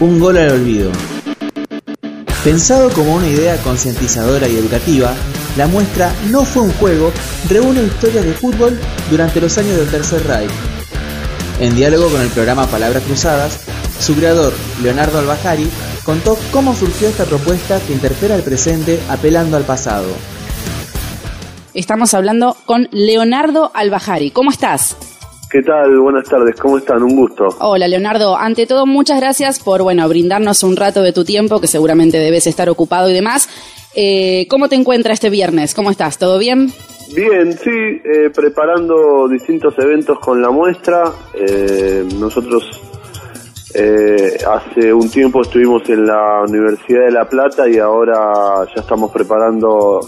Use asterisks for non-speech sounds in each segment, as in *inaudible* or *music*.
Un gol al olvido. Pensado como una idea concientizadora y educativa, la muestra No fue un juego reúne historias de fútbol durante los años del Tercer Reich. En diálogo con el programa Palabras Cruzadas, su creador, Leonardo Albajari, contó cómo surgió esta propuesta que interpela el presente apelando al pasado. Estamos hablando con Leonardo Albajari. ¿Cómo estás? ¿Qué tal? Buenas tardes, ¿cómo están? Un gusto. Hola, Leonardo. Ante todo, muchas gracias por, bueno, brindarnos un rato de tu tiempo, que seguramente debes estar ocupado y demás. Eh, ¿Cómo te encuentras este viernes? ¿Cómo estás? ¿Todo bien? Bien, sí, eh, preparando distintos eventos con la muestra. Eh, nosotros hace un tiempo estuvimos en la Universidad de La Plata y ahora ya estamos preparando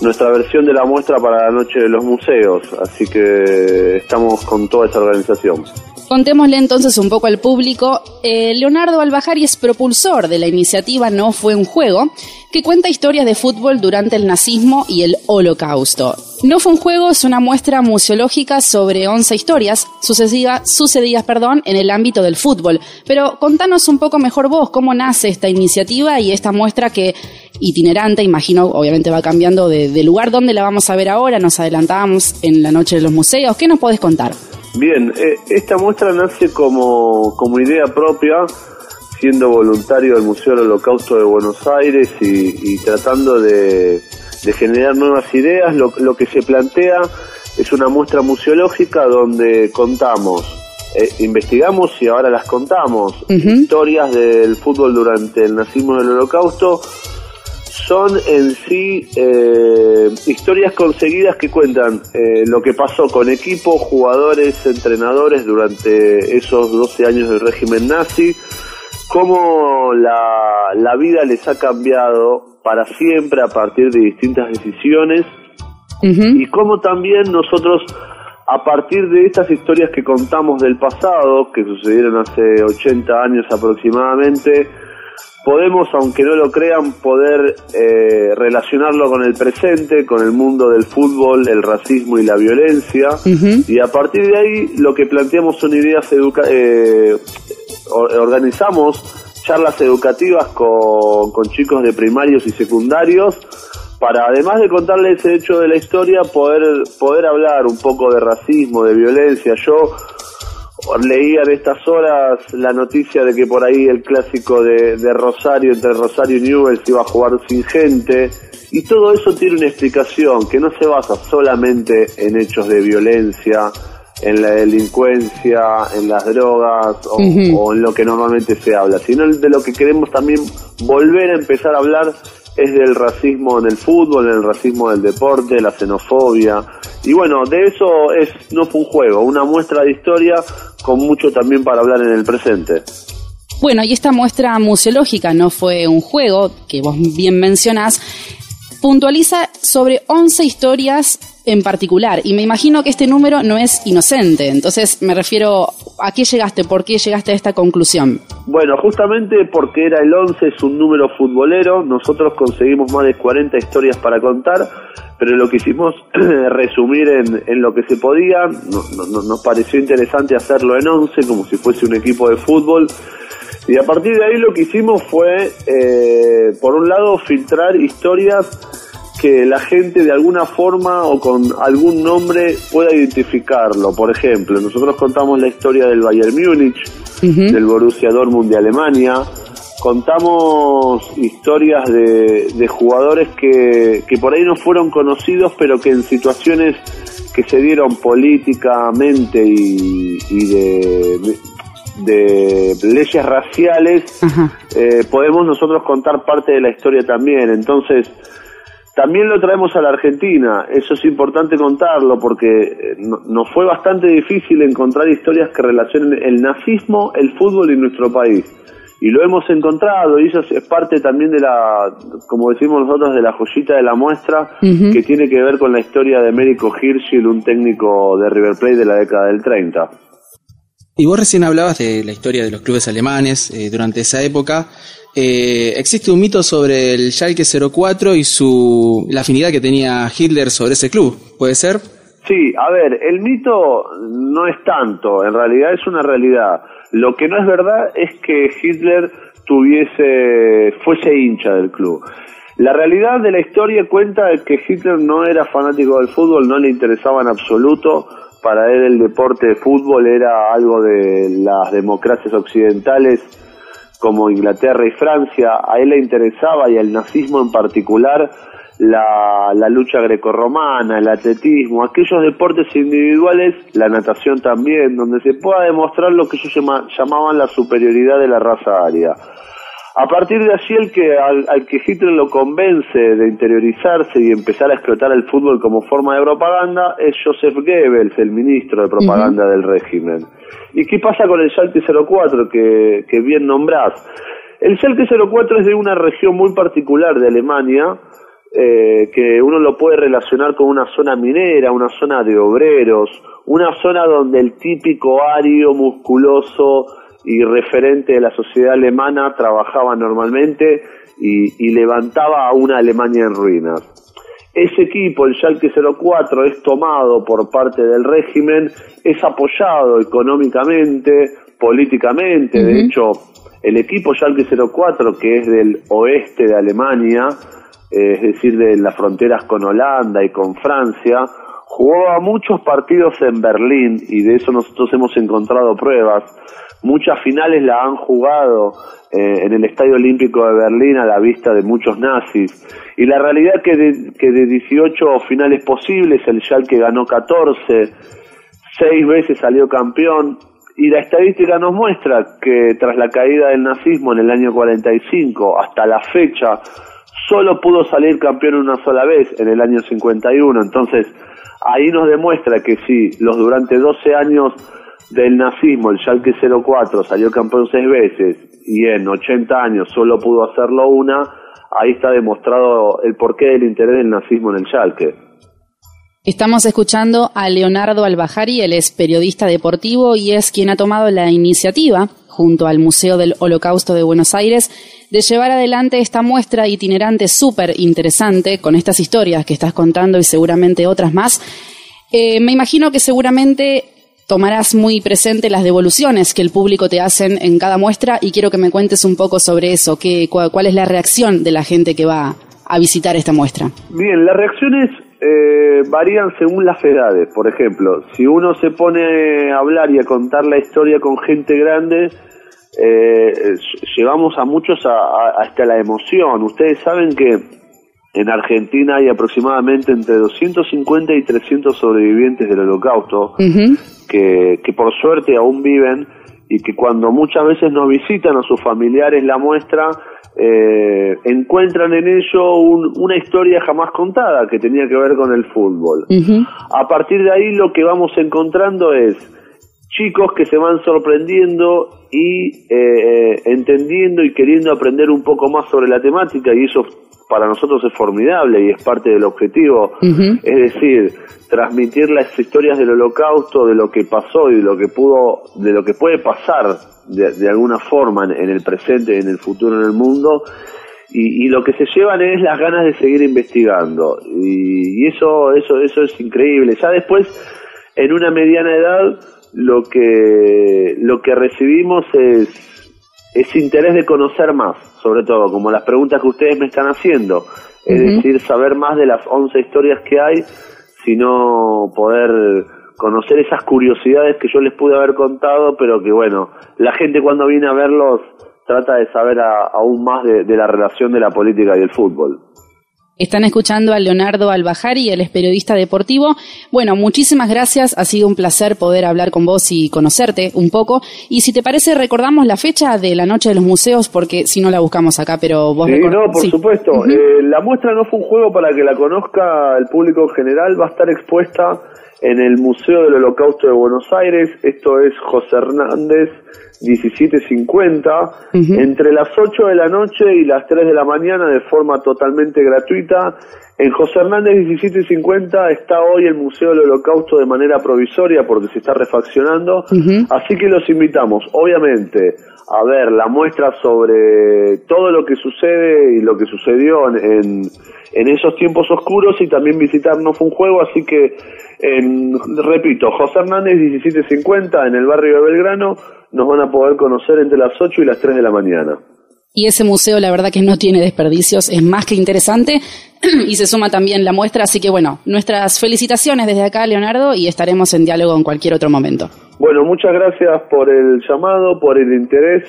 nuestra versión de la muestra para la noche de los museos, así que estamos con toda esa organización. Contémosle entonces un poco al público. Eh, Leonardo Albajari es propulsor de la iniciativa No fue un juego, que cuenta historias de fútbol durante el nazismo y el holocausto. No fue un juego es una muestra museológica sobre 11 historias sucesivas, sucedidas perdón, en el ámbito del fútbol. Pero contanos un poco mejor vos cómo nace esta iniciativa y esta muestra que itinerante, imagino, obviamente va cambiando de, de lugar. ¿Dónde la vamos a ver ahora? Nos adelantábamos en la noche de los museos. ¿Qué nos podés contar? Bien, eh, esta muestra nace como, como idea propia, siendo voluntario del Museo del Holocausto de Buenos Aires y, tratando de, generar nuevas ideas. Lo, que se plantea es una muestra museológica donde contamos, eh, investigamos y ahora las contamos, historias del fútbol durante el nazismo del Holocausto son en sí eh, historias conseguidas que cuentan eh, lo que pasó con equipos, jugadores, entrenadores durante esos 12 años del régimen nazi, cómo la, la vida les ha cambiado para siempre a partir de distintas decisiones y cómo también nosotros a partir de estas historias que contamos del pasado, que sucedieron hace 80 años aproximadamente, podemos, aunque no lo crean, poder eh, relacionarlo con el presente, con el mundo del fútbol, el racismo y la violencia. Y a partir de ahí lo que planteamos son ideas educativas, eh, organizamos charlas educativas con, con chicos de primarios y secundarios para además de contarles el hecho de la historia poder poder hablar un poco de racismo, de violencia. Yo leía en estas horas la noticia de que por ahí el clásico de, Rosario, entre Rosario y Newell's, iba a jugar sin gente. Y todo eso tiene una explicación que no se basa solamente en hechos de violencia, en la delincuencia, en las drogas o, o en lo que normalmente se habla, sino de lo que queremos también volver a empezar a hablar es del racismo en el fútbol, en el racismo del deporte, la xenofobia. Y bueno, de eso es no fue un juego, una muestra de historia con mucho también para hablar en el presente. Bueno, y esta muestra museológica no fue un juego, que vos bien mencionás, puntualiza sobre 11 historias en particular. Y me imagino que este número no es inocente. Entonces me refiero, ¿a qué llegaste? ¿Por qué llegaste a esta conclusión? Bueno, justamente porque era el 11, es un número futbolero. Nosotros conseguimos más de 40 historias para contar, pero lo que hicimos *clears throat* resumir en, en, lo que se podía. nos pareció interesante hacerlo en 11, como si fuese un equipo de fútbol. Y a partir de ahí lo que hicimos fue, eh, por un lado, filtrar historias que la gente de alguna forma o con algún nombre pueda identificarlo. Por ejemplo, nosotros contamos la historia del Bayern Múnich, del Borussia Dortmund de Alemania, contamos historias de, jugadores que, que por ahí no fueron conocidos, pero que en situaciones que se dieron políticamente y, de, de, leyes raciales, eh, podemos nosotros contar parte de la historia también. Entonces, también lo traemos a la Argentina, eso es importante contarlo porque eh, nos fue bastante difícil encontrar historias que relacionen el nazismo, el fútbol y nuestro país. Y lo hemos encontrado y eso es parte también de la, como decimos nosotros, de la joyita de la muestra que tiene que ver con la historia de Américo Hirschel, un técnico de River Plate de la década del 30. Y vos recién hablabas de la historia de los clubes alemanes eh, durante esa época. Eh, existe un mito sobre el Schalke 04 y su, la afinidad que tenía Hitler sobre ese club, ¿puede ser? Sí, a ver, el mito no es tanto, en realidad es una realidad. Lo que no es verdad es que Hitler tuviese, fuese hincha del club. La realidad de la historia cuenta que Hitler no era fanático del fútbol, no le interesaba en absoluto. Para él el deporte de fútbol era algo de las democracias occidentales como Inglaterra y Francia. A él le interesaba y al nazismo en particular la, la lucha grecorromana, el atletismo, aquellos deportes individuales, la natación también, donde se pueda demostrar lo que ellos llamaban la superioridad de la raza aria. A partir de allí, el que, al, que Hitler lo convence de interiorizarse y empezar a explotar el fútbol como forma de propaganda es Joseph Goebbels, el ministro de propaganda del régimen. ¿Y qué pasa con el Schalke 04 que, que bien nombrás? El Schalke 04 es de una región muy particular de Alemania, eh, que uno lo puede relacionar con una zona minera, una zona de obreros, una zona donde el típico ario musculoso y referente de la sociedad alemana trabajaba normalmente y, levantaba a una Alemania en ruinas. Ese equipo, el Schalke 04, es tomado por parte del régimen, es apoyado económicamente, políticamente, de hecho, el equipo Schalke 04, que es del oeste de Alemania, eh, es decir, de las fronteras con Holanda y con Francia, jugaba muchos partidos en Berlín y de eso nosotros hemos encontrado pruebas Muchas finales la han jugado eh, en el Estadio Olímpico de Berlín a la vista de muchos nazis. Y la realidad que de, que de 18 finales posibles, el Schalke ganó 14, seis veces salió campeón. Y la estadística nos muestra que tras la caída del nazismo en el año 45 hasta la fecha, solo pudo salir campeón una sola vez en el año 51. Entonces, ahí nos demuestra que sí, los durante 12 años del nazismo, el Schalke 04 salió campeón seis veces y en 80 años solo pudo hacerlo una, ahí está demostrado el porqué del interés del nazismo en el Schalke. Estamos escuchando a Leonardo Albajari, él es periodista deportivo y es quien ha tomado la iniciativa, junto al Museo del Holocausto de Buenos Aires, de llevar adelante esta muestra itinerante súper interesante con estas historias que estás contando y seguramente otras más. Eh, me imagino que seguramente tomarás muy presente las devoluciones que el público te hacen en cada muestra y quiero que me cuentes un poco sobre eso, qué, cuál, es la reacción de la gente que va a visitar esta muestra. Bien, las reacciones eh, varían según las edades. Por ejemplo, si uno se pone a hablar y a contar la historia con gente grande, eh, llevamos a muchos hasta la emoción. Ustedes saben que en Argentina hay aproximadamente entre 250 y 300 sobrevivientes del holocausto que, que por suerte aún viven y que cuando muchas veces nos visitan a sus familiares la muestra, eh, encuentran en ello una historia jamás contada que tenía que ver con el fútbol. A partir de ahí lo que vamos encontrando es chicos que se van sorprendiendo y eh, entendiendo y queriendo aprender un poco más sobre la temática y eso para nosotros es formidable y es parte del objetivo, es decir, transmitir las historias del holocausto, de lo que pasó y de lo que pudo, de lo que puede pasar de, alguna forma en, el presente y en el futuro en el mundo, y, lo que se llevan es las ganas de seguir investigando, y, y eso, eso, eso es increíble. Ya después, en una mediana edad, lo que, lo que recibimos es es interés de conocer más, sobre todo, como las preguntas que ustedes me están haciendo, es decir, saber más de las 11 historias que hay, sino poder conocer esas curiosidades que yo les pude haber contado, pero que bueno, la gente cuando viene a verlos trata de saber aún más de la relación de la política y el fútbol. Están escuchando a Leonardo Albajari, él es periodista deportivo. Bueno, muchísimas gracias, ha sido un placer poder hablar con vos y conocerte un poco. Y si te parece, recordamos la fecha de la Noche de los Museos, porque si no la buscamos acá, pero vos... Sí, no, por supuesto. Eh, la muestra no fue un juego para que la conozca el público en general, va a estar expuesta en el Museo del Holocausto de Buenos Aires, esto es José Hernández 1750, entre las 8 de la noche y las 3 de la mañana de forma totalmente gratuita en José Hernández 1750 está hoy el Museo del Holocausto de manera provisoria porque se está refaccionando, así que los invitamos, obviamente, a ver la muestra sobre todo lo que sucede y lo que sucedió en, en esos tiempos oscuros y también visitar No Fue un Juego, así que, en, repito, José Hernández 1750 en el barrio de Belgrano, nos van a poder conocer entre las 8 y las 3 de la mañana. Y ese museo, la verdad que no tiene desperdicios, es más que interesante *clears throat* y se suma también la muestra. Así que bueno, nuestras felicitaciones desde acá, Leonardo, y estaremos en diálogo en cualquier otro momento. Bueno, muchas gracias por el llamado, por el interés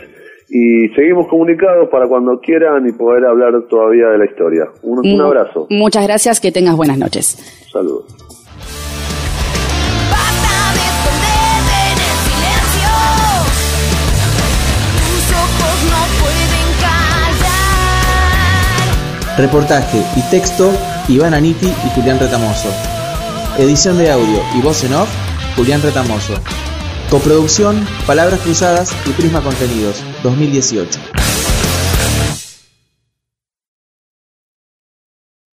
y seguimos comunicados para cuando quieran y poder hablar todavía de la historia. Un, un abrazo. Muchas gracias, que tengas buenas noches. Saludos. Reportaje y texto, Iván Aniti y Julián Retamoso. Edición de audio y voz en off, Julián Retamoso. Coproducción, Palabras Cruzadas y Prisma Contenidos, 2018.